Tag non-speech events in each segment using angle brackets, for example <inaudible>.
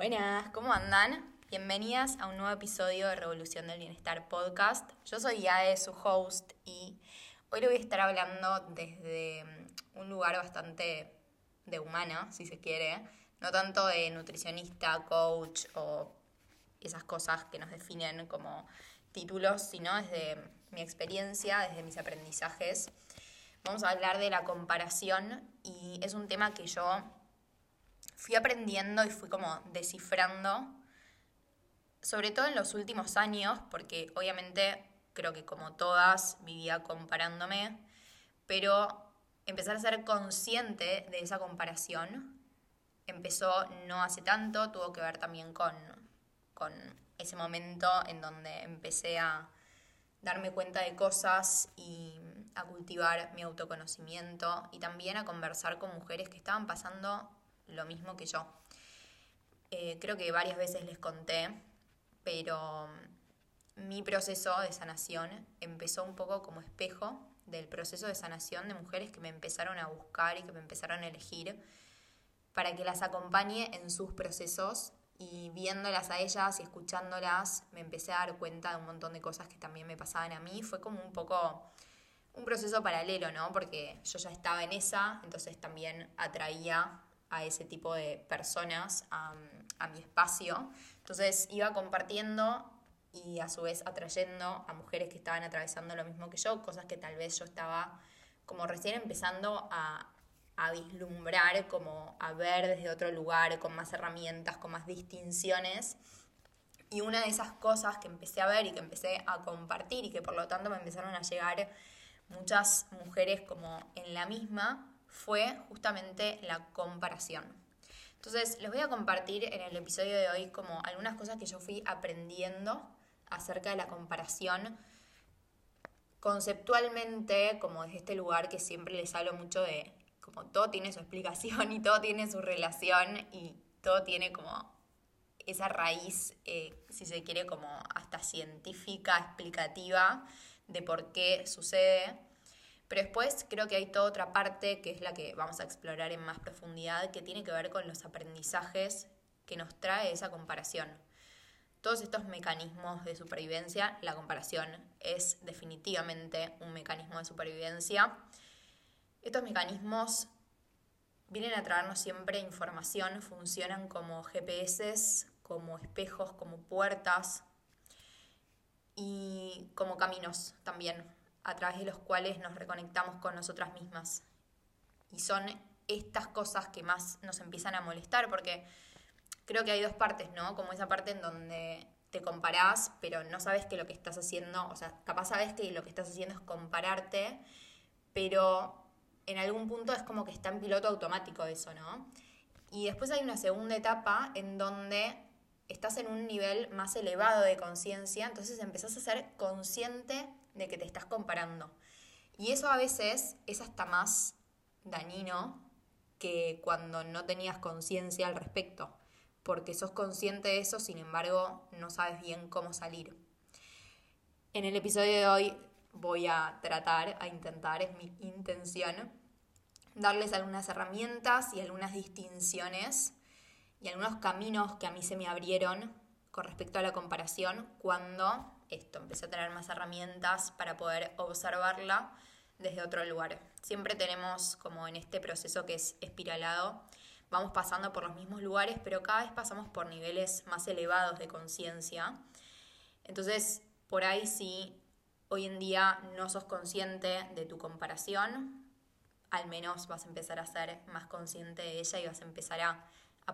Buenas, ¿cómo andan? Bienvenidas a un nuevo episodio de Revolución del Bienestar Podcast. Yo soy Yae, su host, y hoy le voy a estar hablando desde mm, un lugar bastante de humana, si se quiere, no tanto de nutricionista, coach o esas cosas que nos definen como títulos, sino desde mi experiencia, desde mis aprendizajes. Vamos a hablar de la comparación y es un tema que yo fui aprendiendo y fui como descifrando, sobre todo en los últimos años, porque obviamente creo que como todas vivía comparándome, pero empezar a ser consciente de esa comparación empezó no hace tanto, tuvo que ver también con, con ese momento en donde empecé a darme cuenta de cosas y a cultivar mi autoconocimiento y también a conversar con mujeres que estaban pasando lo mismo que yo. Eh, creo que varias veces les conté, pero mi proceso de sanación empezó un poco como espejo del proceso de sanación de mujeres que me empezaron a buscar y que me empezaron a elegir para que las acompañe en sus procesos y viéndolas a ellas y escuchándolas me empecé a dar cuenta de un montón de cosas que también me pasaban a mí. Fue como un poco un proceso paralelo, ¿no? Porque yo ya estaba en esa, entonces también atraía a ese tipo de personas a, mi espacio. Entonces iba compartiendo y a su vez atrayendo a mujeres que estaban atravesando lo mismo que yo, cosas que tal vez yo estaba como recién empezando a, a vislumbrar, como a ver desde otro lugar, con más herramientas, con más distinciones. Y una de esas cosas que empecé a ver y que empecé a compartir y que por lo tanto me empezaron a llegar muchas mujeres como en la misma, fue justamente la comparación. Entonces, les voy a compartir en el episodio de hoy como algunas cosas que yo fui aprendiendo acerca de la comparación conceptualmente, como desde este lugar que siempre les hablo mucho de como todo tiene su explicación y todo tiene su relación y todo tiene como esa raíz, eh, si se quiere, como hasta científica, explicativa de por qué sucede. Pero después creo que hay toda otra parte que es la que vamos a explorar en más profundidad, que tiene que ver con los aprendizajes que nos trae esa comparación. Todos estos mecanismos de supervivencia, la comparación es definitivamente un mecanismo de supervivencia estos mecanismos vienen a traernos siempre información, funcionan como GPS, como espejos, como puertas y como caminos también, a través de los cuales nos reconectamos con nosotras mismas. Y son estas cosas que más nos empiezan a molestar, porque creo que hay dos partes, ¿no? Como esa parte en donde te comparás, pero no sabes que lo que estás haciendo, o sea, capaz sabes que lo que estás haciendo es compararte, pero en algún punto es como que está en piloto automático eso, ¿no? Y después hay una segunda etapa en donde estás en un nivel más elevado de conciencia, entonces empezás a ser consciente de que te estás comparando. Y eso a veces es hasta más dañino que cuando no tenías conciencia al respecto, porque sos consciente de eso, sin embargo, no sabes bien cómo salir. En el episodio de hoy voy a tratar, a intentar, es mi intención, darles algunas herramientas y algunas distinciones y algunos caminos que a mí se me abrieron con respecto a la comparación cuando esto empecé a tener más herramientas para poder observarla desde otro lugar. Siempre tenemos como en este proceso que es espiralado, vamos pasando por los mismos lugares, pero cada vez pasamos por niveles más elevados de conciencia. Entonces, por ahí si hoy en día no sos consciente de tu comparación, al menos vas a empezar a ser más consciente de ella y vas a empezar a,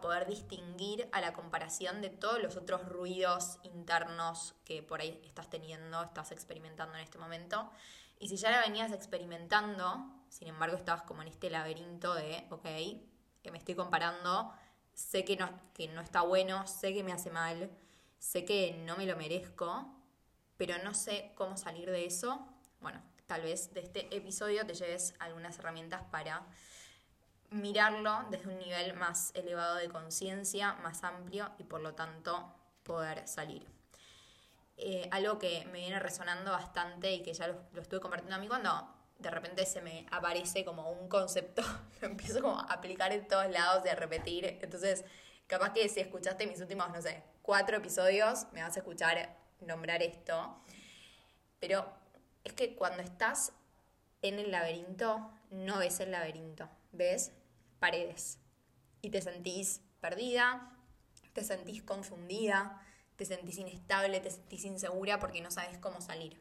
poder distinguir a la comparación de todos los otros ruidos internos que por ahí estás teniendo, estás experimentando en este momento. Y si ya la venías experimentando, sin embargo estabas como en este laberinto de, ok, que me estoy comparando, sé que no, que no está bueno, sé que me hace mal, sé que no me lo merezco, pero no sé cómo salir de eso, bueno, tal vez de este episodio te lleves algunas herramientas para mirarlo desde un nivel más elevado de conciencia, más amplio y por lo tanto poder salir. Eh, algo que me viene resonando bastante y que ya lo, lo, estuve compartiendo a mí cuando de repente se me aparece como un concepto, <laughs> lo empiezo como a aplicar en todos lados y a repetir. Entonces Capaz que si escuchaste mis últimos, no sé, cuatro episodios, me vas a escuchar nombrar esto. Pero es que cuando estás en el laberinto, no ves el laberinto, ves paredes. Y te sentís perdida, te sentís confundida, te sentís inestable, te sentís insegura porque no sabes cómo salir.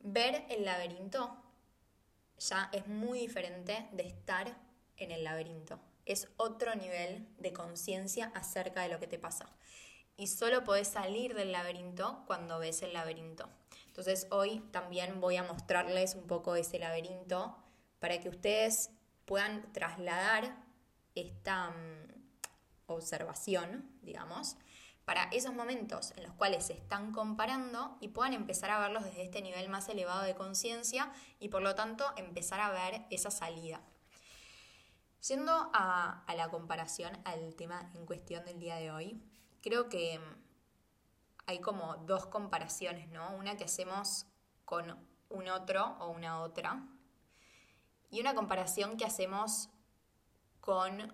Ver el laberinto ya es muy diferente de estar en el laberinto. Es otro nivel de conciencia acerca de lo que te pasa. Y solo podés salir del laberinto cuando ves el laberinto. Entonces hoy también voy a mostrarles un poco ese laberinto para que ustedes puedan trasladar esta mm, observación, digamos, para esos momentos en los cuales se están comparando y puedan empezar a verlos desde este nivel más elevado de conciencia y por lo tanto empezar a ver esa salida. Yendo a, la comparación, al tema en cuestión del día de hoy, creo que hay como dos comparaciones, ¿no? Una que hacemos con un otro o una otra y una comparación que hacemos con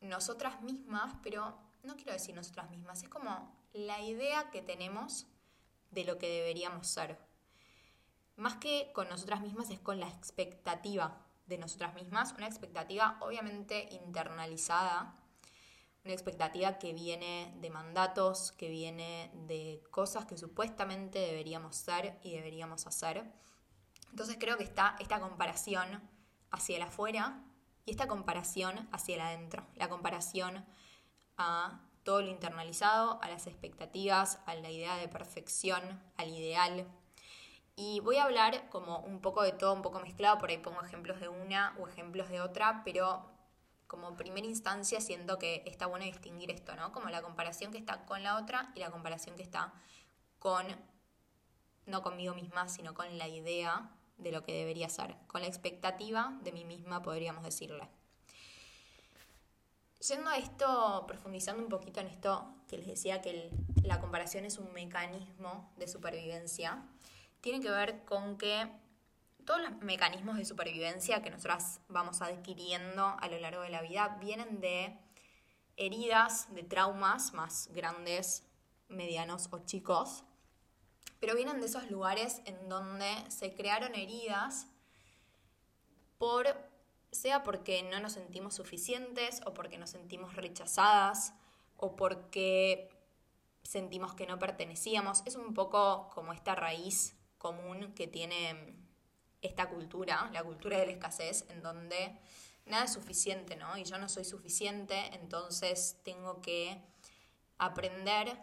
nosotras mismas, pero no quiero decir nosotras mismas, es como la idea que tenemos de lo que deberíamos ser. Más que con nosotras mismas es con la expectativa de nosotras mismas, una expectativa obviamente internalizada, una expectativa que viene de mandatos, que viene de cosas que supuestamente deberíamos ser y deberíamos hacer. Entonces creo que está esta comparación hacia el afuera y esta comparación hacia el adentro, la comparación a todo lo internalizado, a las expectativas, a la idea de perfección, al ideal. Y voy a hablar como un poco de todo, un poco mezclado, por ahí pongo ejemplos de una o ejemplos de otra, pero como primera instancia siento que está bueno distinguir esto, ¿no? Como la comparación que está con la otra y la comparación que está con, no conmigo misma, sino con la idea de lo que debería ser, con la expectativa de mí misma, podríamos decirle. Yendo a esto, profundizando un poquito en esto que les decía que la comparación es un mecanismo de supervivencia, tiene que ver con que todos los mecanismos de supervivencia que nosotras vamos adquiriendo a lo largo de la vida vienen de heridas, de traumas más grandes, medianos o chicos, pero vienen de esos lugares en donde se crearon heridas por sea porque no nos sentimos suficientes o porque nos sentimos rechazadas o porque sentimos que no pertenecíamos. Es un poco como esta raíz común que tiene esta cultura, la cultura de la escasez, en donde nada es suficiente, ¿no? Y yo no soy suficiente, entonces tengo que aprender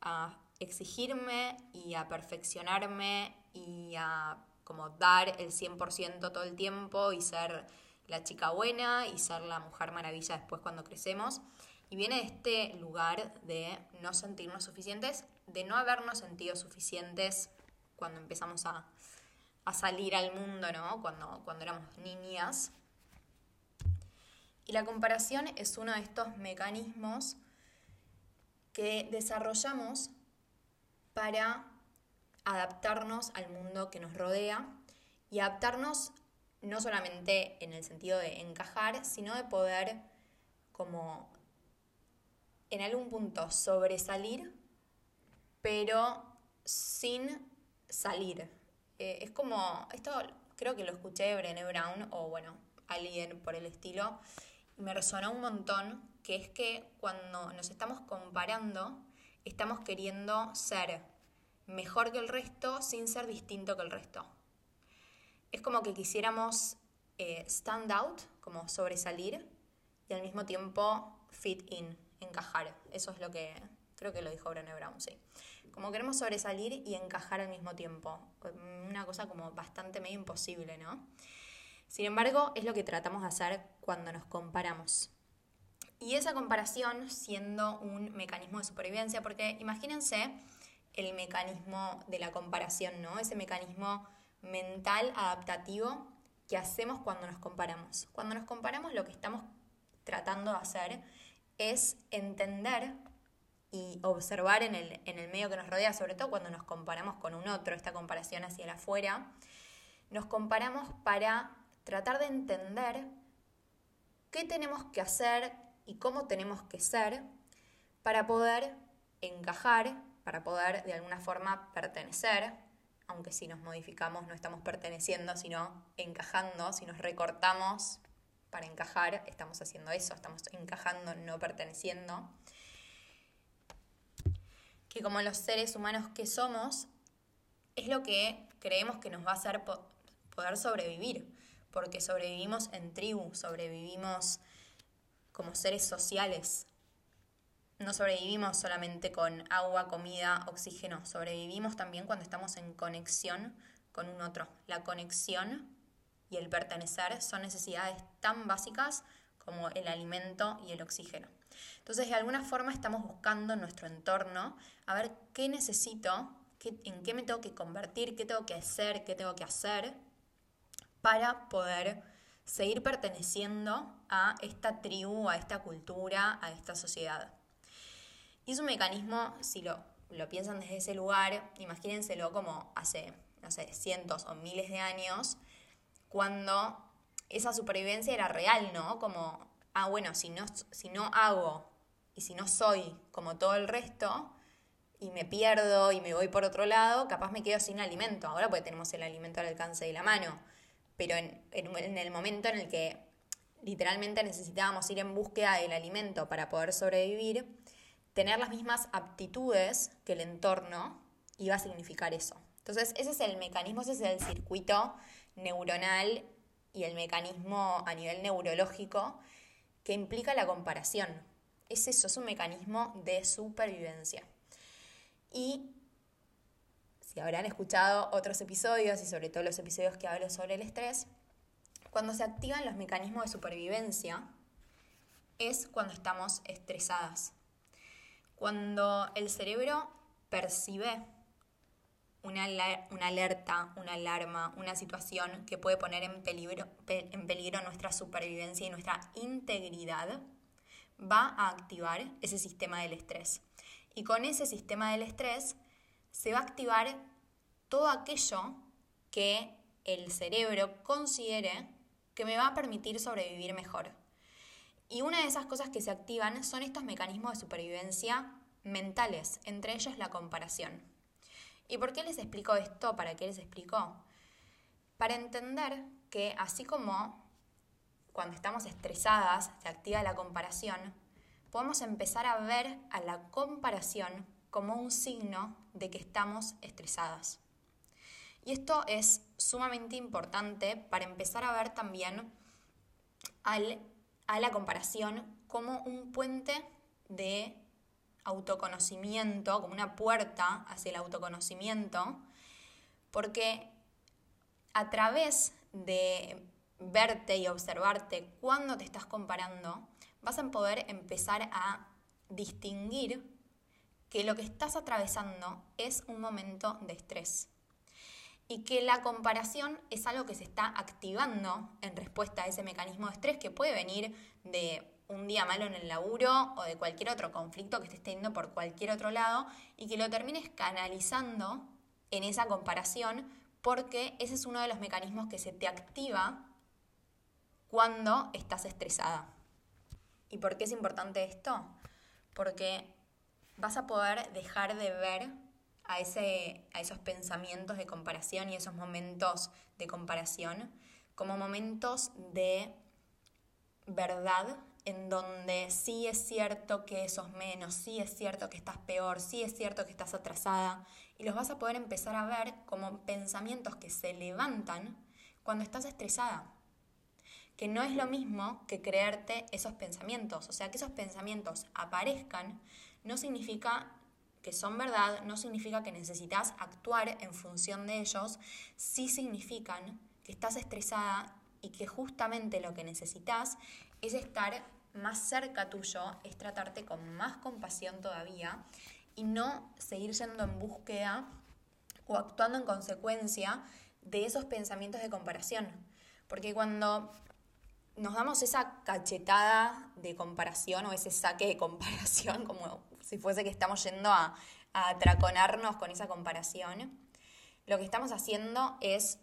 a exigirme y a perfeccionarme y a como dar el 100% todo el tiempo y ser la chica buena y ser la mujer maravilla después cuando crecemos. Y viene este lugar de no sentirnos suficientes, de no habernos sentido suficientes cuando empezamos a, salir al mundo, ¿no? Cuando, cuando éramos niñas. Y la comparación es uno de estos mecanismos que desarrollamos para adaptarnos al mundo que nos rodea y adaptarnos no solamente en el sentido de encajar, sino de poder como en algún punto sobresalir, pero sin salir. Eh, es como, esto creo que lo escuché de Brené Brown o bueno, alguien por el estilo, y me resonó un montón, que es que cuando nos estamos comparando, estamos queriendo ser mejor que el resto sin ser distinto que el resto. Es como que quisiéramos eh, stand out, como sobresalir, y al mismo tiempo fit in, encajar. Eso es lo que creo que lo dijo Brené Brown, sí. Como queremos sobresalir y encajar al mismo tiempo. Una cosa como bastante medio imposible, ¿no? Sin embargo, es lo que tratamos de hacer cuando nos comparamos. Y esa comparación siendo un mecanismo de supervivencia, porque imagínense el mecanismo de la comparación, ¿no? Ese mecanismo mental adaptativo que hacemos cuando nos comparamos. Cuando nos comparamos lo que estamos tratando de hacer es entender y observar en el, en el medio que nos rodea, sobre todo cuando nos comparamos con un otro, esta comparación hacia el afuera, nos comparamos para tratar de entender qué tenemos que hacer y cómo tenemos que ser para poder encajar, para poder de alguna forma pertenecer, aunque si nos modificamos no estamos perteneciendo, sino encajando, si nos recortamos para encajar, estamos haciendo eso, estamos encajando, no perteneciendo. Que como los seres humanos que somos, es lo que creemos que nos va a hacer poder sobrevivir, porque sobrevivimos en tribu, sobrevivimos como seres sociales. No sobrevivimos solamente con agua, comida, oxígeno, sobrevivimos también cuando estamos en conexión con un otro. La conexión y el pertenecer son necesidades tan básicas como el alimento y el oxígeno. Entonces, de alguna forma estamos buscando en nuestro entorno a ver qué necesito, en qué me tengo que convertir, qué tengo que hacer, qué tengo que hacer para poder seguir perteneciendo a esta tribu, a esta cultura, a esta sociedad. Y es un mecanismo, si lo, lo piensan desde ese lugar, imagínenselo como hace, no sé, cientos o miles de años, cuando esa supervivencia era real, ¿no? Como, ah, bueno, si no, si no hago y si no soy como todo el resto y me pierdo y me voy por otro lado, capaz me quedo sin alimento. Ahora porque tenemos el alimento al alcance de la mano, pero en, el momento en el que literalmente necesitábamos ir en búsqueda del alimento para poder sobrevivir, tener las mismas aptitudes que el entorno iba a significar eso. Entonces, ese es el mecanismo, ese es el circuito neuronal y el mecanismo a nivel neurológico que implica la comparación. Es eso, es un mecanismo de supervivencia. Y si habrán escuchado otros episodios y sobre todo los episodios que hablo sobre el estrés, cuando se activan los mecanismos de supervivencia es cuando estamos estresadas. Cuando el cerebro percibe una, alerta, una alarma, una situación que puede poner en peligro, en peligro nuestra supervivencia y nuestra integridad, va a activar ese sistema del estrés. Y con ese sistema del estrés se va a activar todo aquello que el cerebro considere que me va a permitir sobrevivir mejor. Y una de esas cosas que se activan son estos mecanismos de supervivencia mentales, entre ellos la comparación. ¿Y por qué les explico esto? ¿Para qué les explico? Para entender que así como cuando estamos estresadas se activa la comparación, podemos empezar a ver a la comparación como un signo de que estamos estresadas. Y esto es sumamente importante para empezar a ver también a la comparación como un puente de autoconocimiento, como una puerta hacia el autoconocimiento, porque a través de verte y observarte cuando te estás comparando, vas a poder empezar a distinguir que lo que estás atravesando es un momento de estrés y que la comparación es algo que se está activando en respuesta a ese mecanismo de estrés que puede venir de un día malo en el laburo o de cualquier otro conflicto que estés teniendo por cualquier otro lado y que lo termines canalizando en esa comparación porque ese es uno de los mecanismos que se te activa cuando estás estresada. ¿Y por qué es importante esto? Porque vas a poder dejar de ver a, ese, a esos pensamientos de comparación y esos momentos de comparación como momentos de verdad en donde sí es cierto que sos menos, sí es cierto que estás peor, sí es cierto que estás atrasada, y los vas a poder empezar a ver como pensamientos que se levantan cuando estás estresada. Que no es lo mismo que creerte esos pensamientos, o sea, que esos pensamientos aparezcan no significa que son verdad, no significa que necesitas actuar en función de ellos, sí significan que estás estresada y que justamente lo que necesitas es estar más cerca tuyo, es tratarte con más compasión todavía y no seguir yendo en búsqueda o actuando en consecuencia de esos pensamientos de comparación. Porque cuando nos damos esa cachetada de comparación o ese saque de comparación, <laughs> como si fuese que estamos yendo a, a atraconarnos con esa comparación, lo que estamos haciendo es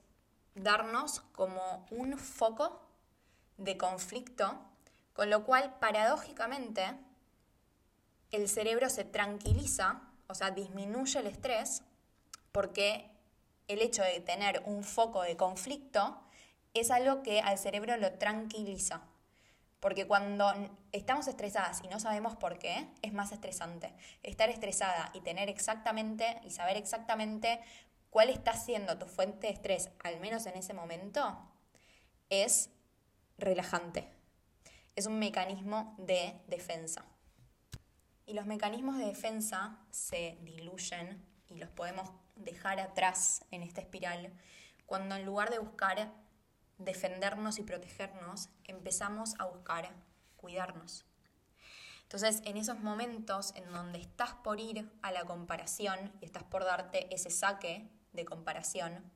darnos como un foco de conflicto Con lo cual, paradójicamente, el cerebro se tranquiliza, o sea, disminuye el estrés, porque el hecho de tener un foco de conflicto es algo que al cerebro lo tranquiliza. Porque cuando estamos estresadas y no sabemos por qué, es más estresante. Estar estresada y tener exactamente y saber exactamente cuál está siendo tu fuente de estrés, al menos en ese momento, es relajante. Es un mecanismo de defensa. Y los mecanismos de defensa se diluyen y los podemos dejar atrás en esta espiral cuando en lugar de buscar defendernos y protegernos, empezamos a buscar cuidarnos. Entonces, en esos momentos en donde estás por ir a la comparación y estás por darte ese saque de comparación,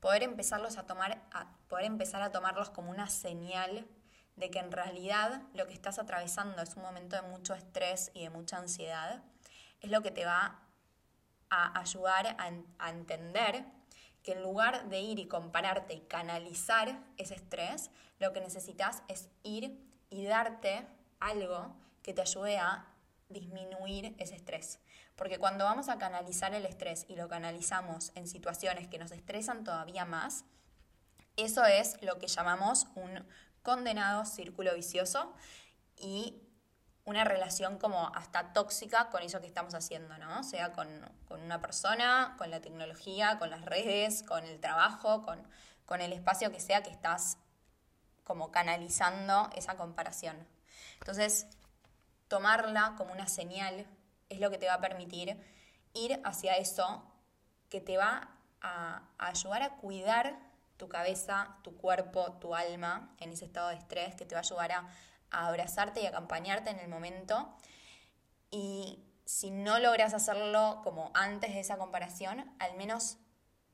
poder empezarlos a tomar, poder empezar a tomarlos como una señal de que en realidad lo que estás atravesando es un momento de mucho estrés y de mucha ansiedad, es lo que te va a ayudar a entender que en lugar de ir y compararte y canalizar ese estrés, lo que necesitas es ir y darte algo que te ayude a disminuir ese estrés. Porque cuando vamos a canalizar el estrés y lo canalizamos en situaciones que nos estresan todavía más, eso es lo que llamamos un condenado círculo vicioso y una relación como hasta tóxica con eso que estamos haciendo, ¿no? Sea con, una persona, con la tecnología, con las redes, con el trabajo, con, con el espacio que sea que estás como canalizando esa comparación. Entonces, tomarla como una señal es lo que te va a permitir ir hacia eso que te va a, a ayudar a cuidar tu cabeza, tu cuerpo, tu alma en ese estado de estrés, que te va a ayudar a a abrazarte y acompañarte en el momento. Y si no logras hacerlo como antes de esa comparación, al menos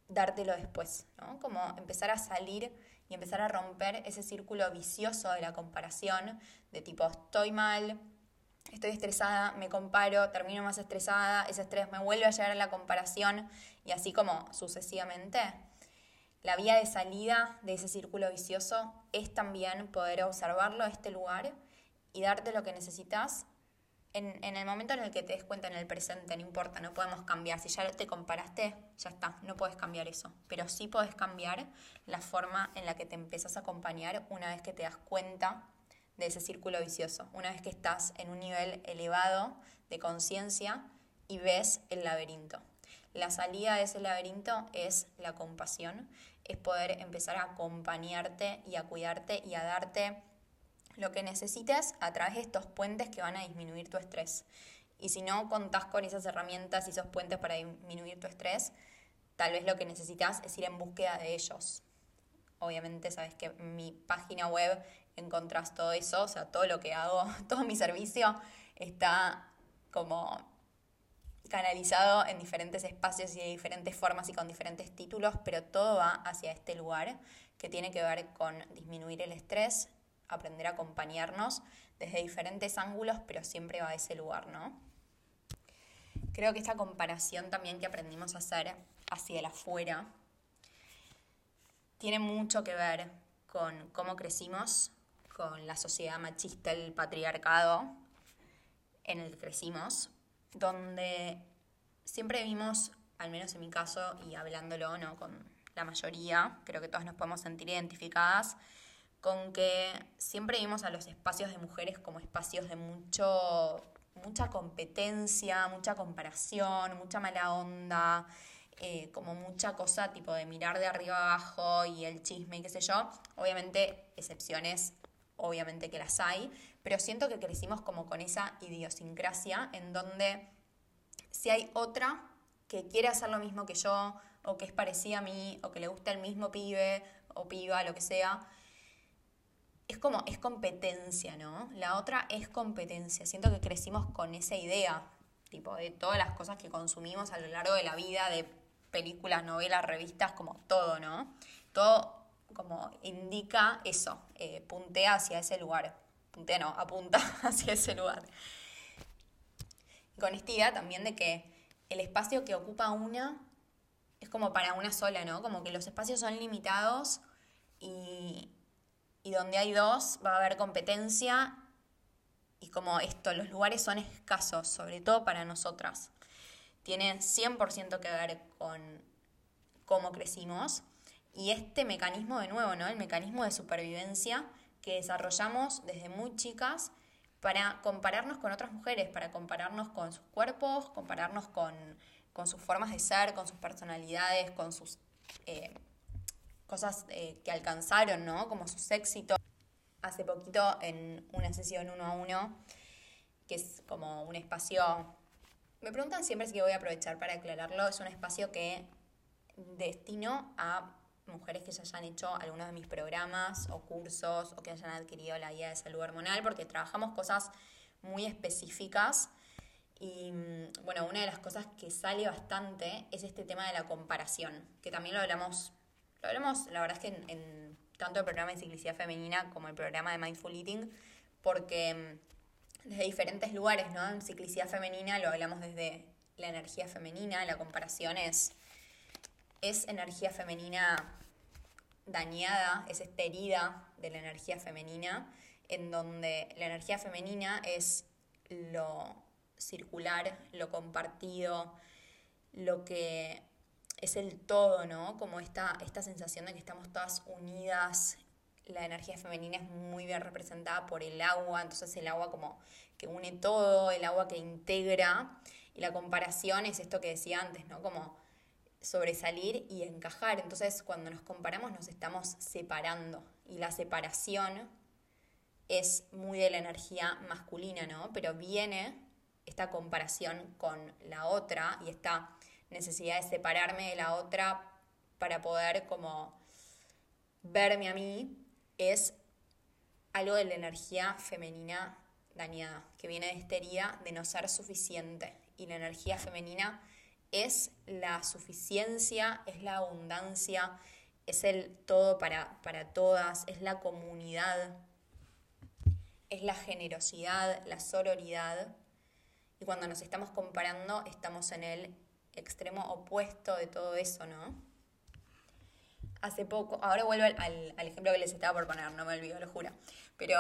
dártelo después, ¿no? Como empezar a salir y empezar a romper ese círculo vicioso de la comparación, de tipo estoy mal, estoy estresada, me comparo, termino más estresada, ese estrés me vuelve a llegar a la comparación y así como sucesivamente. La vía de salida de ese círculo vicioso es también poder observarlo, este lugar, y darte lo que necesitas en, el momento en el que te des cuenta en el presente, no importa, no podemos cambiar. Si ya te comparaste, ya está, no puedes cambiar eso. Pero sí puedes cambiar la forma en la que te empiezas a acompañar una vez que te das cuenta de ese círculo vicioso, una vez que estás en un nivel elevado de conciencia y ves el laberinto. La salida de ese laberinto es la compasión es poder empezar a acompañarte y a cuidarte y a darte lo que necesites a través de estos puentes que van a disminuir tu estrés. Y si no contás con esas herramientas y esos puentes para disminuir tu estrés, tal vez lo que necesitas es ir en búsqueda de ellos. Obviamente sabes que en mi página web encontrás todo eso, o sea, todo lo que hago, <laughs> todo mi servicio está como canalizado en diferentes espacios y de diferentes formas y con diferentes títulos, pero todo va hacia este lugar que tiene que ver con disminuir el estrés, aprender a acompañarnos desde diferentes ángulos, pero siempre va a ese lugar, ¿no? Creo que esta comparación también que aprendimos a hacer hacia el afuera tiene mucho que ver con cómo crecimos, con la sociedad machista, el patriarcado en el que crecimos, donde siempre vimos, al menos en mi caso, y hablándolo ¿no? con la mayoría, creo que todas nos podemos sentir identificadas, con que siempre vimos a los espacios de mujeres como espacios de mucho, mucha competencia, mucha comparación, mucha mala onda, eh, como mucha cosa tipo de mirar de arriba abajo y el chisme y qué sé yo. Obviamente, excepciones, obviamente que las hay, pero siento que crecimos como con esa idiosincrasia en donde si hay otra que quiere hacer lo mismo que yo, o que es parecida a mí, o que le gusta el mismo pibe, o piba, lo que sea, es como, es competencia, ¿no? La otra es competencia. Siento que crecimos con esa idea, tipo, de todas las cosas que consumimos a lo largo de la vida, de películas, novelas, revistas, como todo, ¿no? Todo como indica eso, eh, puntea hacia ese lugar puntea no, apunta <laughs> hacia ese lugar. con esta idea también de que el espacio que ocupa una es como para una sola, ¿no? Como que los espacios son limitados y, y donde hay dos va a haber competencia y como esto, los lugares son escasos, sobre todo para nosotras, tiene 100% que ver con cómo crecimos y este mecanismo de nuevo, ¿no? El mecanismo de supervivencia que desarrollamos desde muy chicas para compararnos con otras mujeres, para compararnos con sus cuerpos, compararnos con, sus formas de ser, con sus personalidades, con sus eh, cosas eh, que alcanzaron, ¿no? Como sus éxitos. Hace poquito en una sesión uno a uno, que es como un espacio, me preguntan siempre si voy a aprovechar para aclararlo, es un espacio que destino a mujeres que ya hayan hecho algunos de mis programas o cursos o que hayan adquirido la guía de salud hormonal, porque trabajamos cosas muy específicas. Y mm, bueno, una de las cosas que sale bastante es este tema de la comparación, que también lo hablamos, lo hablamos, la verdad es que en, tanto el programa de ciclicidad femenina como el programa de Mindful Eating, porque mm, desde diferentes lugares, ¿no? En ciclicidad femenina lo hablamos desde la energía femenina, la comparación es es energía femenina dañada, es esta herida de la energía femenina, en donde la energía femenina es lo circular, lo compartido, lo que es el todo, ¿no? Como esta, esta sensación de que estamos todas unidas. La energía femenina es muy bien representada por el agua, entonces el agua como que une todo, el agua que integra. Y la comparación es esto que decía antes, ¿no? Como sobresalir y encajar. Entonces, cuando nos comparamos nos estamos separando y la separación es muy de la energía masculina, ¿no? Pero viene esta comparación con la otra y esta necesidad de separarme de la otra para poder como verme a mí es algo de la energía femenina dañada, que viene de esta herida de no ser suficiente. Y la energía femenina es la suficiencia, es la abundancia, es el todo para, para todas, es la comunidad, es la generosidad, la sororidad. Y cuando nos estamos comparando, estamos en el extremo opuesto de todo eso, ¿no? Hace poco, ahora vuelvo al, al, ejemplo que les estaba por poner, no me olvido, lo juro. Pero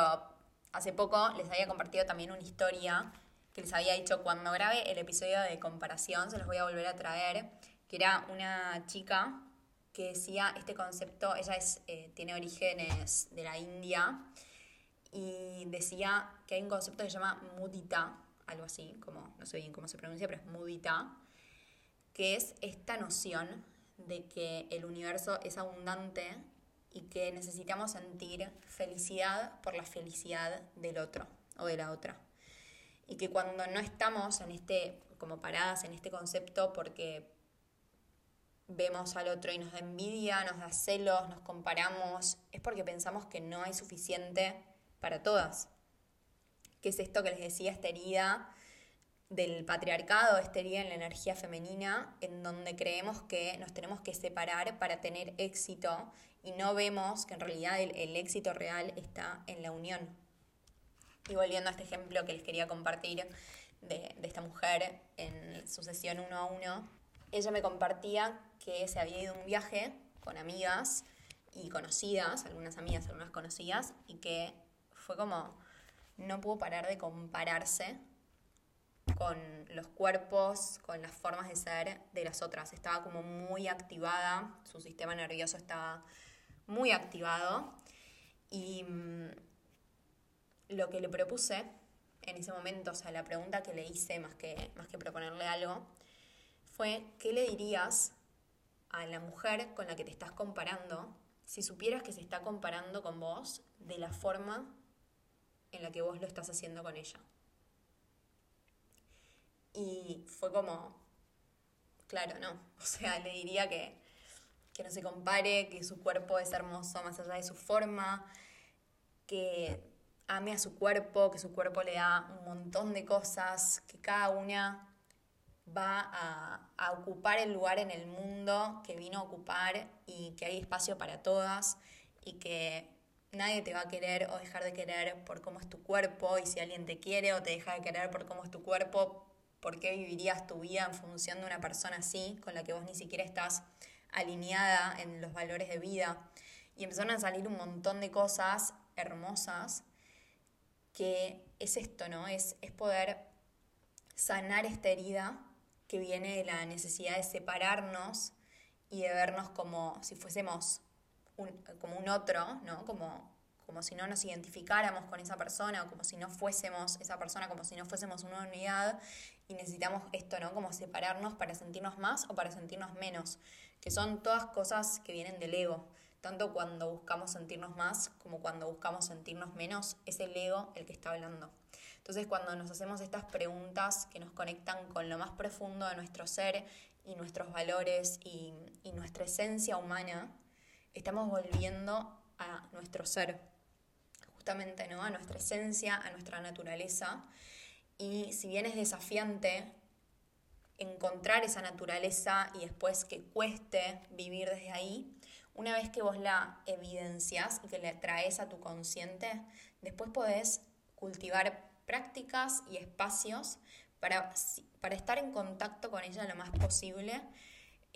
hace poco les había compartido también una historia que les había dicho cuando grabe el episodio de comparación, se los voy a volver a traer, que era una chica que decía este concepto, ella es, eh, tiene orígenes de la India, y decía que hay un concepto que se llama mudita, algo así, como no sé bien cómo se pronuncia, pero es mudita, que es esta noción de que el universo es abundante y que necesitamos sentir felicidad por la felicidad del otro o de la otra y que cuando no estamos en este, como paradas en este concepto porque vemos al otro y nos da envidia, nos da celos, nos comparamos, es porque pensamos que no hay suficiente para todas. Que es esto que les decía, esta herida del patriarcado, esta herida en la energía femenina, en donde creemos que nos tenemos que separar para tener éxito y no vemos que en realidad el éxito real está en la unión, y volviendo a este ejemplo que les quería compartir de, esta mujer en su sesión uno a uno, ella me compartía que se había ido un viaje con amigas y conocidas, algunas amigas, algunas conocidas, y que fue como, no pudo parar de compararse con los cuerpos, con las formas de ser de las otras. Estaba como muy activada, su sistema nervioso estaba muy activado y mm, lo que le propuse en ese momento, o sea, la pregunta que le hice más que, más que proponerle algo, fue, ¿qué le dirías a la mujer con la que te estás comparando si supieras que se está comparando con vos de la forma en la que vos lo estás haciendo con ella? Y fue como, claro, no, <laughs> o sea, le diría que, que no se compare, que su cuerpo es hermoso más allá de su forma, que ame a su cuerpo, que su cuerpo le da un montón de cosas, que cada una va a, ocupar el lugar en el mundo que vino a ocupar y que hay espacio para todas y que nadie te va a querer o dejar de querer por cómo es tu cuerpo y si alguien te quiere o te deja de querer por cómo es tu cuerpo, ¿por qué vivirías tu vida en función de una persona así con la que vos ni siquiera estás alineada en los valores de vida? Y empezaron a salir un montón de cosas hermosas que es esto, ¿no? Es, es poder sanar esta herida que viene de la necesidad de separarnos y de vernos como si fuésemos un, como un otro, ¿no? Como, como si no nos identificáramos con esa persona, o como si no fuésemos esa persona, como si no fuésemos una unidad, y necesitamos esto, ¿no? Como separarnos para sentirnos más o para sentirnos menos, que son todas cosas que vienen del ego. Tanto cuando buscamos sentirnos más como cuando buscamos sentirnos menos, es el ego el que está hablando. Entonces cuando nos hacemos estas preguntas que nos conectan con lo más profundo de nuestro ser y nuestros valores y, y nuestra esencia humana, estamos volviendo a nuestro ser, justamente ¿no? a nuestra esencia, a nuestra naturaleza. Y si bien es desafiante encontrar esa naturaleza y después que cueste vivir desde ahí, una vez que vos la evidencias y que la traes a tu consciente, después podés cultivar prácticas y espacios para, para estar en contacto con ella lo más posible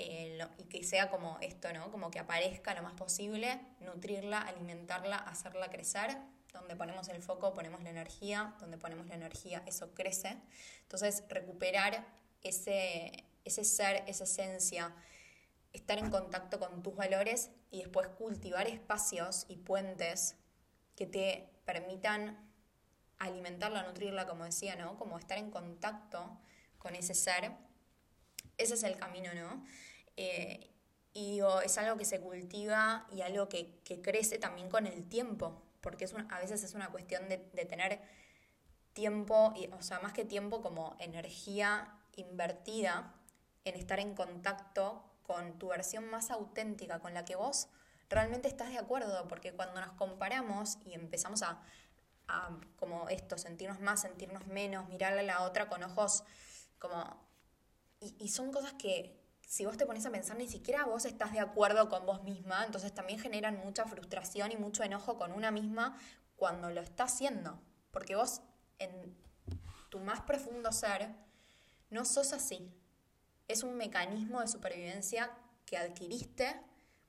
eh, y que sea como esto, ¿no? Como que aparezca lo más posible, nutrirla, alimentarla, hacerla crecer. Donde ponemos el foco, ponemos la energía, donde ponemos la energía, eso crece. Entonces, recuperar ese, ese ser, esa esencia, estar en contacto con tus valores y después cultivar espacios y puentes que te permitan alimentarla, nutrirla, como decía, ¿no? Como estar en contacto con ese ser. Ese es el camino, ¿no? Eh, y es algo que se cultiva y algo que, crece también con el tiempo, porque es a veces es una cuestión de, de tener tiempo, o sea, más que tiempo como energía invertida en estar en contacto con tu versión más auténtica, con la que vos realmente estás de acuerdo, porque cuando nos comparamos y empezamos a, como esto, sentirnos más, sentirnos menos, mirarle a la otra con ojos como... Y, son cosas que si vos te pones a pensar, ni siquiera vos estás de acuerdo con vos misma, entonces también generan mucha frustración y mucho enojo con una misma cuando lo está haciendo, porque vos en tu más profundo ser no sos así, es un mecanismo de supervivencia que adquiriste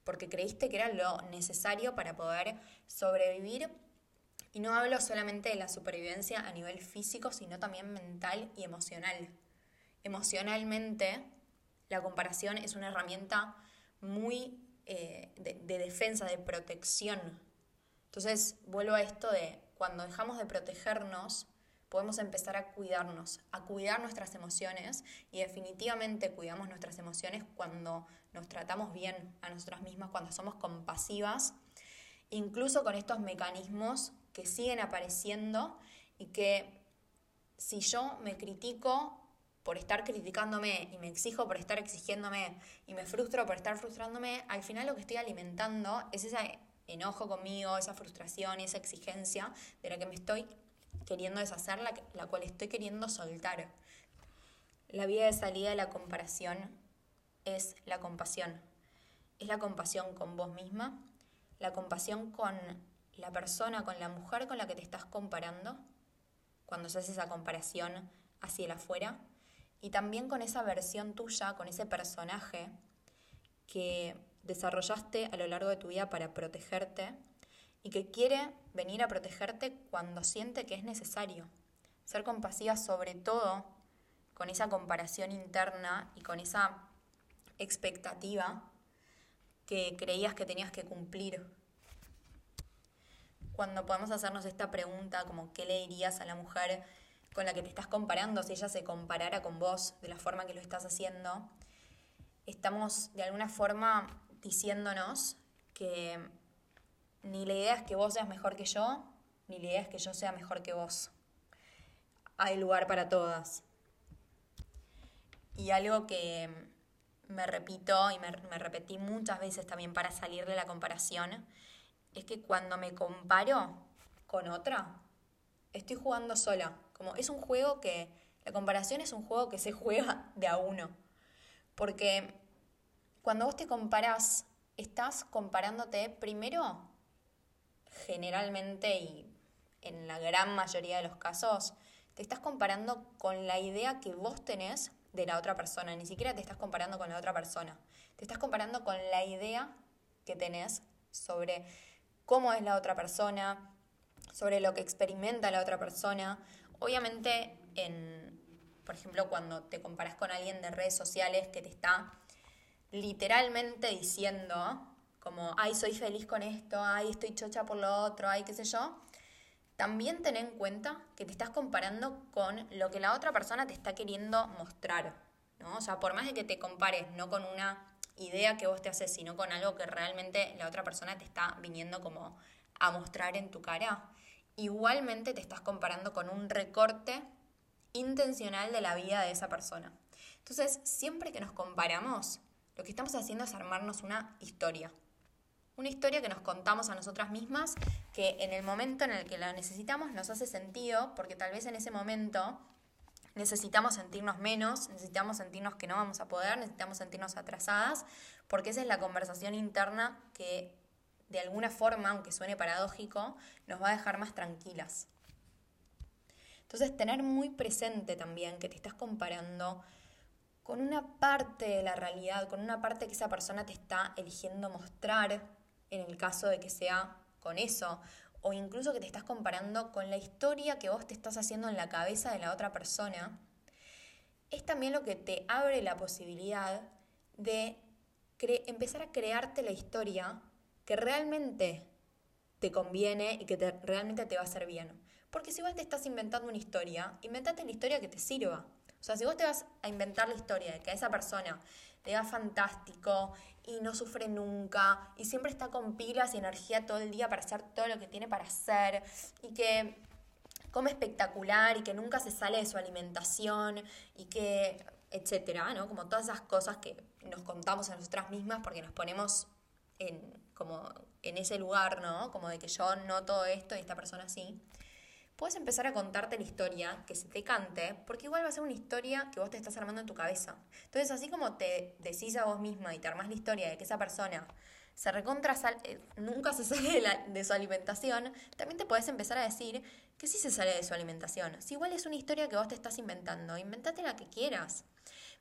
porque creíste que era lo necesario para poder sobrevivir. Y no hablo solamente de la supervivencia a nivel físico, sino también mental y emocional. Emocionalmente, la comparación es una herramienta muy eh, de defensa, de protección. Entonces, vuelvo a esto de cuando dejamos de protegernos, podemos empezar a cuidarnos, a cuidar nuestras emociones y definitivamente cuidamos nuestras emociones cuando nos tratamos bien a nosotras mismas, cuando somos compasivas, incluso con estos mecanismos que siguen apareciendo y que si yo me critico por estar criticándome y me exijo por estar exigiéndome y me frustro por estar frustrándome, al final lo que estoy alimentando es ese enojo conmigo, esa frustración y esa exigencia de la que me estoy queriendo deshacer, la, cual estoy queriendo soltar. La vía de salida de la comparación es la compasión. Es la compasión con vos misma, la compasión con la persona, con la mujer con la que te estás comparando, cuando se hace esa comparación hacia el afuera, y también con esa versión tuya, con ese personaje que desarrollaste a lo largo de tu vida para protegerte y que quiere venir a protegerte cuando siente que es necesario. Ser compasiva sobre todo con esa comparación interna y con esa expectativa que creías que tenías que cumplir. Cuando podemos hacernos esta pregunta, como qué le dirías a la mujer con la que te estás comparando, si ella se comparara con vos de la forma que lo estás haciendo, estamos de alguna forma diciéndonos que ni la idea es que vos seas mejor que yo, ni la idea es que yo sea mejor que vos. Hay lugar para todas. Y algo que me repito y me, repetí muchas veces también para salir de la comparación, es que cuando me comparo con otra, estoy jugando sola. Como es un juego que, la comparación es un juego que se juega de a uno. Porque cuando vos te comparas, estás comparándote primero generalmente y en la gran mayoría de los casos, te estás comparando con la idea que vos tenés de la otra persona, ni siquiera te estás comparando con la otra persona, te estás comparando con la idea que tenés sobre cómo es la otra persona, sobre lo que experimenta la otra persona. Obviamente, en, por ejemplo, cuando te comparas con alguien de redes sociales que te está literalmente diciendo como, ay, soy feliz con esto, ay, estoy chocha por lo otro, ay, qué sé yo, también ten en cuenta que te estás comparando con lo que la otra persona te está queriendo mostrar, ¿no? O sea, por más de que te compares no con una idea que vos te haces, sino con algo que realmente la otra persona te está viniendo como a mostrar en tu cara, igualmente te estás comparando con un recorte intencional de la vida de esa persona. Entonces, siempre que nos comparamos, lo que estamos haciendo es armarnos una historia. Una historia que nos contamos a nosotras mismas, que en el momento en el que la necesitamos nos hace sentido, porque tal vez en ese momento necesitamos sentirnos menos, necesitamos sentirnos que no vamos a poder, necesitamos sentirnos atrasadas, porque esa es la conversación interna que de alguna forma, aunque suene paradójico, nos va a dejar más tranquilas. Entonces, tener muy presente también que te estás comparando con una parte de la realidad, con una parte que esa persona te está eligiendo mostrar, en el caso de que sea con eso, o incluso que te estás comparando con la historia que vos te estás haciendo en la cabeza de la otra persona, es también lo que te abre la posibilidad de empezar a crearte la historia que realmente te conviene y que realmente te va a hacer bien. Porque si vos te estás inventando una historia, inventate la historia que te sirva. O sea, si vos te vas a inventar la historia de que esa persona le fantástico y no sufre nunca y siempre está con pilas y energía todo el día para hacer todo lo que tiene para hacer y que come espectacular y que nunca se sale de su alimentación y que etcétera, ¿no? Como todas esas cosas que nos contamos a nosotras mismas porque nos ponemos en, como en ese lugar, ¿no? Como de que yo noto esto y esta persona sí. Puedes empezar a contarte la historia que se te cante, porque igual va a ser una historia que vos te estás armando en tu cabeza. Entonces, así como te decís a vos misma y te armás la historia de que esa persona se recontra eh, nunca se <laughs> sale de, su alimentación, también te puedes empezar a decir que sí se sale de su alimentación. Si igual es una historia que vos te estás inventando, inventate la que quieras.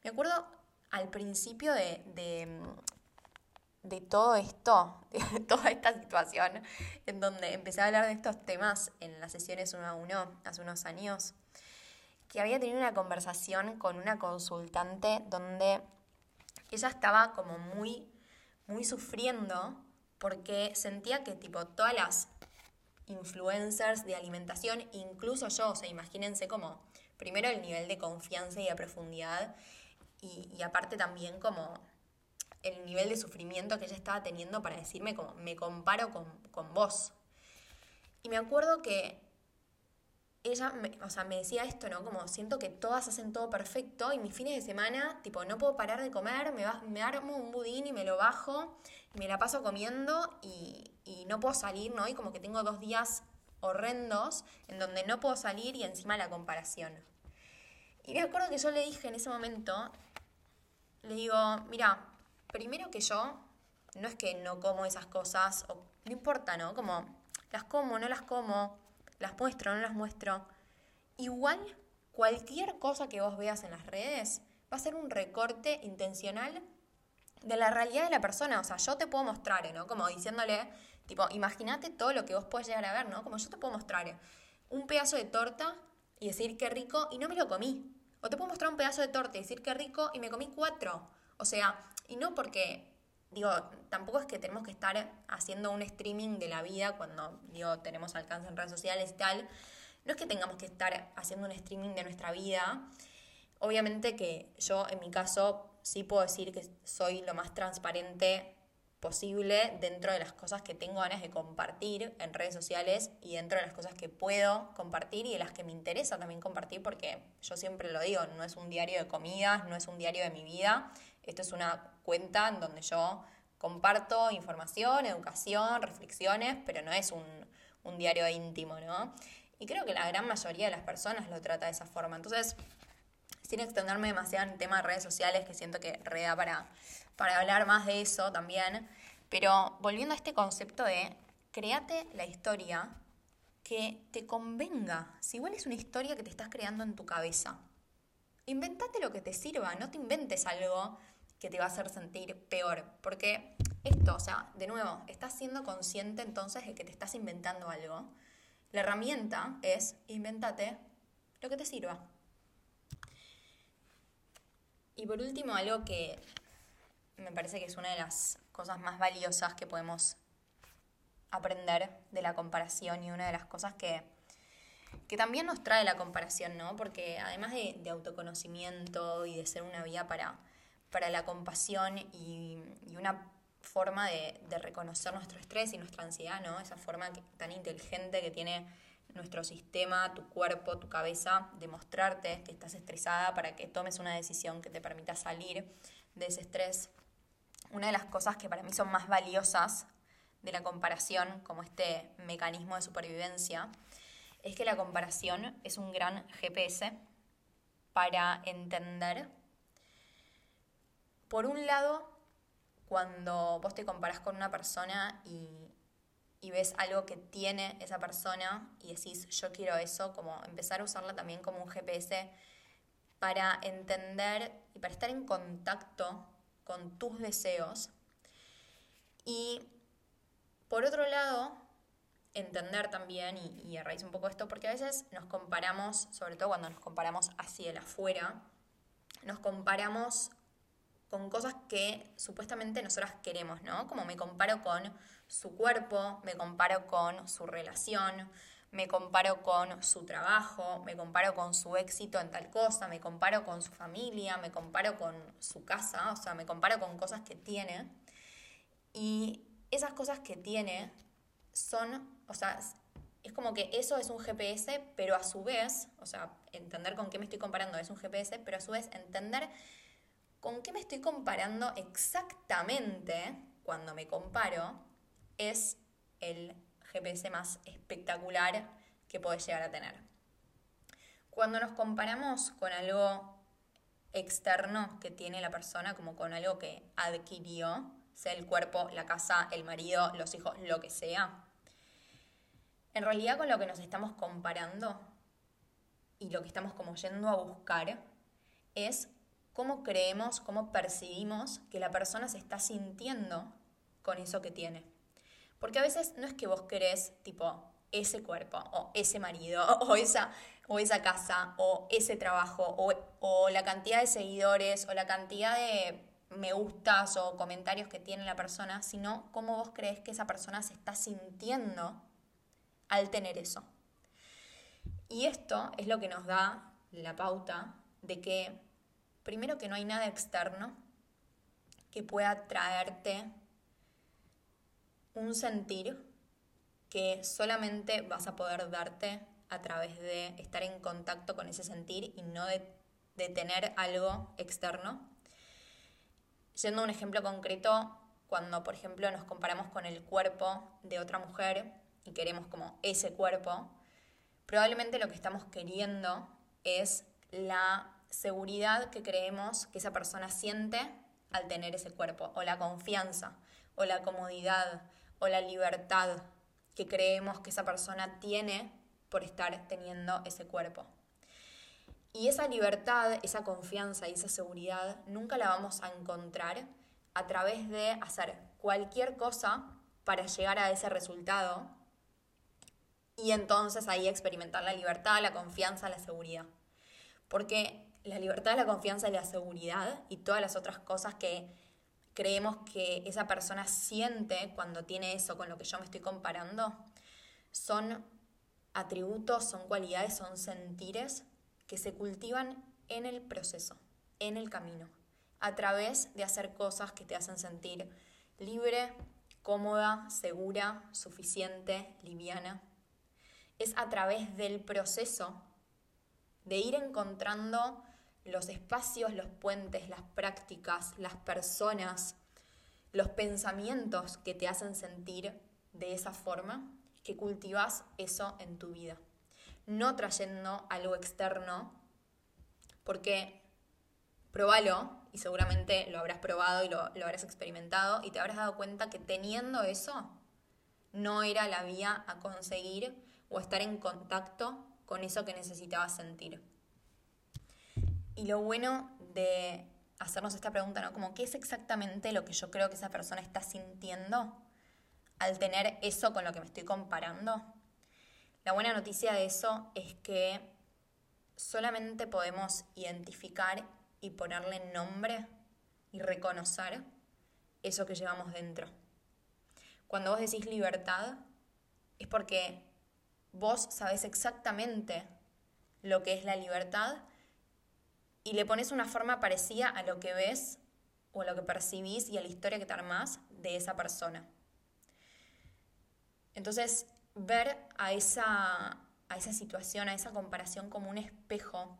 Me acuerdo al principio de todo esto, de <laughs> toda esta situación, en donde empecé a hablar de estos temas en las sesiones uno a uno hace unos años, que había tenido una conversación con una consultante donde ella estaba como muy, muy sufriendo porque sentía que tipo todas las influencers de alimentación, incluso yo, o sea, imagínense como primero el nivel de confianza y de profundidad y aparte también como el nivel de sufrimiento que ella estaba teniendo para decirme como me comparo con, con vos. Y me acuerdo que ella, me, o sea, me decía esto, ¿no? Como siento que todas hacen todo perfecto y mis fines de semana, tipo, no puedo parar de comer, me, me armo un budín y me lo bajo, y me la paso comiendo y, y no puedo salir, ¿no? Y como que tengo dos días horrendos en donde no puedo salir y encima la comparación. Y me acuerdo que yo le dije en ese momento, le digo, mira, primero que yo, no es que no como esas cosas, o no importa, ¿no? Como las como, no las como, las muestro, no las muestro. Igual, cualquier cosa que vos veas en las redes va a ser un recorte intencional de la realidad de la persona. O sea, yo te puedo mostrar, ¿no? Como diciéndole, tipo, imagínate todo lo que vos puedes llegar a ver, ¿no? Como yo te puedo mostrar un pedazo de torta y decir qué rico y no me lo comí. O te puedo mostrar un pedazo de torta y decir qué rico y me comí cuatro. O sea, y no porque, digo, tampoco es que tenemos que estar haciendo un streaming de la vida cuando, digo, tenemos alcance en redes sociales y tal. No es que tengamos que estar haciendo un streaming de nuestra vida. Obviamente que yo, en mi caso, sí puedo decir que soy lo más transparente posible dentro de las cosas que tengo ganas de compartir en redes sociales y dentro de las cosas que puedo compartir y de las que me interesa también compartir porque yo siempre lo digo, no es un diario de comidas, no es un diario de mi vida, esto es una cuenta en donde yo comparto información, educación, reflexiones, pero no es un, diario íntimo, ¿no? Y creo que la gran mayoría de las personas lo trata de esa forma. Entonces, sin extenderme demasiado en tema de redes sociales, que siento que reda para, para hablar más de eso también, pero volviendo a este concepto de créate la historia que te convenga. Si igual es una historia que te estás creando en tu cabeza, inventate lo que te sirva, no te inventes algo que te va a hacer sentir peor. Porque esto, o sea, de nuevo, estás siendo consciente entonces de que te estás inventando algo. La herramienta es inventate lo que te sirva. Y por último, algo que me parece que es una de las cosas más valiosas que podemos aprender de la comparación y una de las cosas que, que también nos trae la comparación, ¿no? Porque además de, autoconocimiento y de ser una vía para, para la compasión y, una forma de, reconocer nuestro estrés y nuestra ansiedad, ¿no? Esa forma tan inteligente que tiene nuestro sistema, tu cuerpo, tu cabeza, de mostrarte que estás estresada para que tomes una decisión que te permita salir de ese estrés. Una de las cosas que para mí son más valiosas de la comparación como este mecanismo de supervivencia es que la comparación es un gran GPS para entender, por un lado, cuando vos te comparas con una persona y, y ves algo que tiene esa persona y decís yo quiero eso, como empezar a usarla también como un GPS para entender y para estar en contacto con tus deseos. Y por otro lado, entender también, y, a raíz un poco esto, porque a veces nos comparamos, sobre todo cuando nos comparamos hacia el afuera, nos comparamos con cosas que supuestamente nosotras queremos, ¿no? Como me comparo con su cuerpo, me comparo con su relación, me comparo con su trabajo, me comparo con su éxito en tal cosa, me comparo con su familia, me comparo con su casa, o sea, me comparo con cosas que tiene. Y esas cosas que tiene son, o sea, es como que eso es un GPS, pero a su vez, o sea, entender con qué me estoy comparando es un GPS, pero a su vez entender con qué me estoy comparando exactamente cuando me comparo es el GPS más espectacular que puedes llegar a tener. Cuando nos comparamos con algo externo que tiene la persona, como con algo que adquirió, sea el cuerpo, la casa, el marido, los hijos, lo que sea. En realidad con lo que nos estamos comparando y lo que estamos como yendo a buscar es cómo creemos, cómo percibimos que la persona se está sintiendo con eso que tiene. Porque a veces no es que vos querés tipo ese cuerpo o ese marido <laughs> o esa, o esa casa o ese trabajo o, o la cantidad de seguidores o la cantidad de me gustas o comentarios que tiene la persona, sino cómo vos crees que esa persona se está sintiendo al tener eso. Y esto es lo que nos da la pauta de que, primero que no hay nada externo que pueda traerte un sentir que solamente vas a poder darte a través de estar en contacto con ese sentir y no de, tener algo externo. Siendo un ejemplo concreto, cuando por ejemplo nos comparamos con el cuerpo de otra mujer y queremos como ese cuerpo, probablemente lo que estamos queriendo es la seguridad que creemos que esa persona siente al tener ese cuerpo, o la confianza, o la comodidad, o la libertad que creemos que esa persona tiene por estar teniendo ese cuerpo. Y esa libertad, esa confianza y esa seguridad nunca la vamos a encontrar a través de hacer cualquier cosa para llegar a ese resultado y entonces ahí experimentar la libertad, la confianza, la seguridad. Porque la libertad, la confianza y la seguridad y todas las otras cosas que creemos que esa persona siente cuando tiene eso con lo que yo me estoy comparando, son atributos, son cualidades, son sentires que se cultivan en el proceso, en el camino, a través de hacer cosas que te hacen sentir libre, cómoda, segura, suficiente, liviana. Es a través del proceso de ir encontrando los espacios, los puentes, las prácticas, las personas, los pensamientos que te hacen sentir de esa forma, que cultivas eso en tu vida no trayendo algo externo, porque probalo y seguramente lo habrás probado y lo, habrás experimentado y te habrás dado cuenta que teniendo eso no era la vía a conseguir o estar en contacto con eso que necesitabas sentir. Y lo bueno de hacernos esta pregunta, ¿no? Como, ¿qué es exactamente lo que yo creo que esa persona está sintiendo al tener eso con lo que me estoy comparando? La buena noticia de eso es que solamente podemos identificar y ponerle nombre y reconocer eso que llevamos dentro. Cuando vos decís libertad, es porque vos sabés exactamente lo que es la libertad y le pones una forma parecida a lo que ves o a lo que percibís y a la historia que te armás de esa persona. Entonces, ver a esa, a esa situación, a esa comparación como un espejo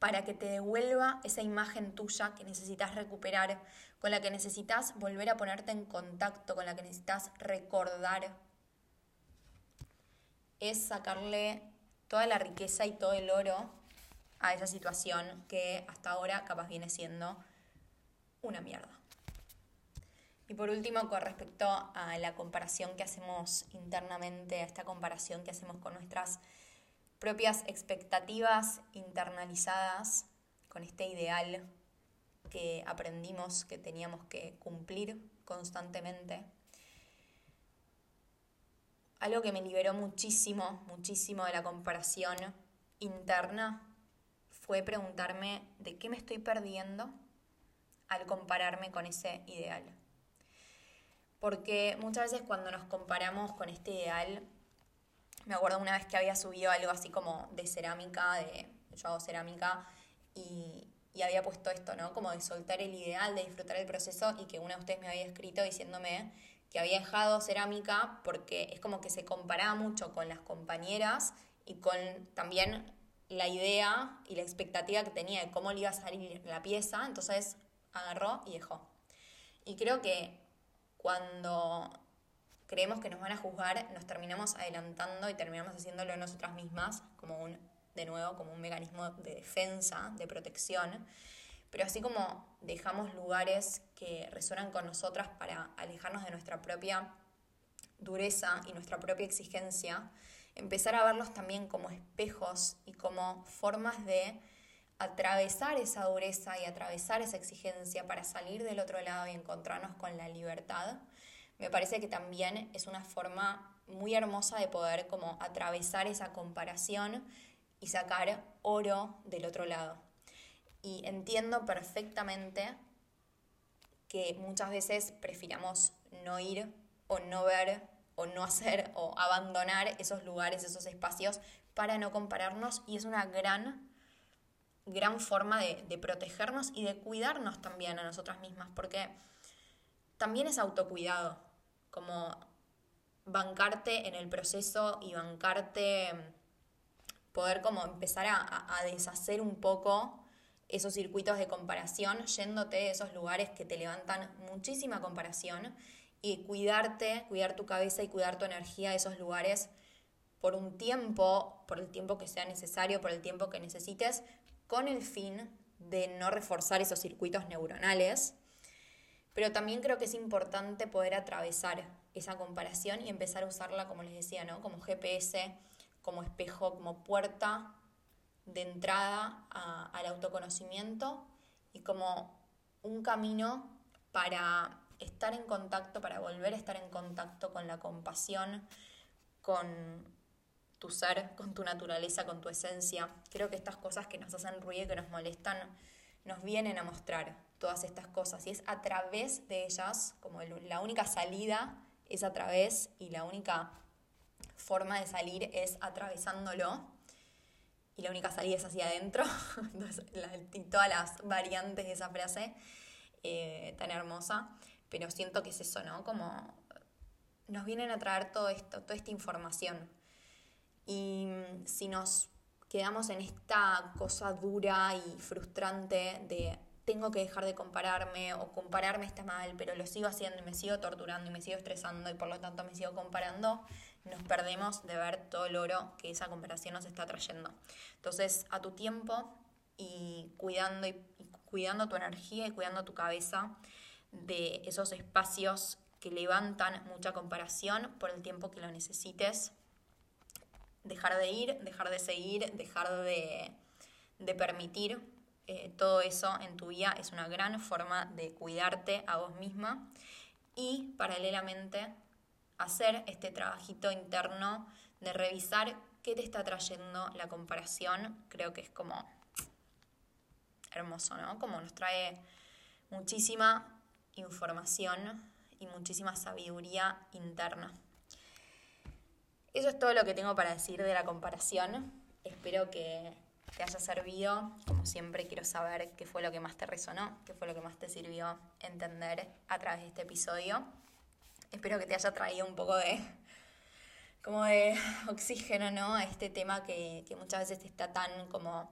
para que te devuelva esa imagen tuya que necesitas recuperar, con la que necesitas volver a ponerte en contacto, con la que necesitas recordar, es sacarle toda la riqueza y todo el oro a esa situación que hasta ahora capaz viene siendo una mierda. Y por último, con respecto a la comparación que hacemos internamente, a esta comparación que hacemos con nuestras propias expectativas internalizadas, con este ideal que aprendimos que teníamos que cumplir constantemente. Algo que me liberó muchísimo, muchísimo de la comparación interna fue preguntarme de qué me estoy perdiendo al compararme con ese ideal. Porque muchas veces cuando nos comparamos con este ideal, me acuerdo una vez que había subido algo así como de cerámica, de yo hago cerámica, y, y había puesto esto, ¿no? Como de soltar el ideal, de disfrutar el proceso, y que una de ustedes me había escrito diciéndome que había dejado cerámica porque es como que se comparaba mucho con las compañeras y con también la idea y la expectativa que tenía de cómo le iba a salir la pieza, entonces agarró y dejó. Y creo que cuando creemos que nos van a juzgar, nos terminamos adelantando y terminamos haciéndolo nosotras mismas, como un, de nuevo, como un mecanismo de defensa, de protección. Pero así como dejamos lugares que resuenan con nosotras para alejarnos de nuestra propia dureza y nuestra propia exigencia, empezar a verlos también como espejos y como formas de atravesar esa dureza y atravesar esa exigencia para salir del otro lado y encontrarnos con la libertad, me parece que también es una forma muy hermosa de poder como atravesar esa comparación y sacar oro del otro lado. Y entiendo perfectamente que muchas veces prefiramos no ir o no ver o no hacer o abandonar esos lugares, esos espacios para no compararnos. Y es una gran gran forma de, protegernos y de cuidarnos también a nosotras mismas, porque también es autocuidado, como bancarte en el proceso y bancarte, poder como empezar a, deshacer un poco esos circuitos de comparación, yéndote de esos lugares que te levantan muchísima comparación y cuidarte, cuidar tu cabeza y cuidar tu energía de esos lugares por un tiempo, por el tiempo que sea necesario, por el tiempo que necesites, con el fin de no reforzar esos circuitos neuronales, pero también creo que es importante poder atravesar esa comparación y empezar a usarla, como les decía, ¿no? como GPS, como espejo, como puerta de entrada al autoconocimiento y como un camino para estar en contacto, para volver a estar en contacto con la compasión, con tu ser, con tu naturaleza, con tu esencia. Creo que estas cosas que nos hacen ruido y que nos molestan nos vienen a mostrar todas estas cosas. Y es a través de ellas, como la única salida es a través y la única forma de salir es atravesándolo. Y la única salida es hacia adentro, <laughs> y todas las variantes de esa frase eh, tan hermosa, pero siento que es eso, ¿no? Como nos vienen a traer todo esto, toda esta información y mm, si nos quedamos en esta cosa dura y frustrante de tengo que dejar de compararme o compararme está mal, pero lo sigo haciendo y me sigo torturando y me sigo estresando y por lo tanto me sigo comparando, nos perdemos de ver todo el oro que esa comparación nos está trayendo. Entonces, a tu tiempo y cuidando, y cuidando tu energía y cuidando tu cabeza de esos espacios que levantan mucha comparación por el tiempo que lo necesites dejar de ir, dejar de seguir, dejar de, permitir eh, todo eso en tu vida es una gran forma de cuidarte a vos misma y paralelamente hacer este trabajito interno de revisar qué te está trayendo la comparación, creo que es como hermoso, ¿no? Como nos trae muchísima información y muchísima sabiduría interna. Eso es todo lo que tengo para decir de la comparación. Espero que te haya servido. Como siempre, quiero saber qué fue lo que más te resonó, qué fue lo que más te sirvió entender a través de este episodio. Espero que te haya traído un poco de como de <laughs> oxígeno, ¿no? A este tema que, que muchas veces está tan como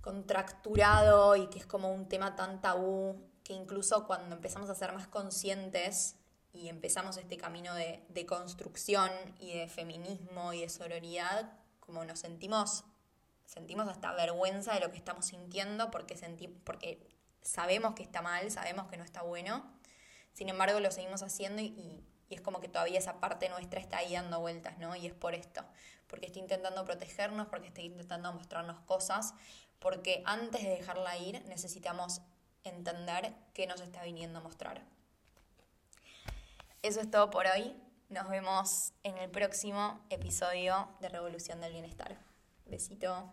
contracturado y que es como un tema tan tabú que incluso cuando empezamos a ser más conscientes y empezamos este camino de, de construcción y de feminismo y de sororidad, como nos sentimos, sentimos hasta vergüenza de lo que estamos sintiendo porque, porque sabemos que está mal, sabemos que no está bueno, sin embargo lo seguimos haciendo y, y es como que todavía esa parte nuestra está ahí dando vueltas, ¿no? Y es por esto, porque estoy intentando protegernos, porque estoy intentando mostrarnos cosas, porque antes de dejarla ir necesitamos entender qué nos está viniendo a mostrar. Eso es todo por hoy. Nos vemos en el próximo episodio de Revolución del Bienestar. Besito.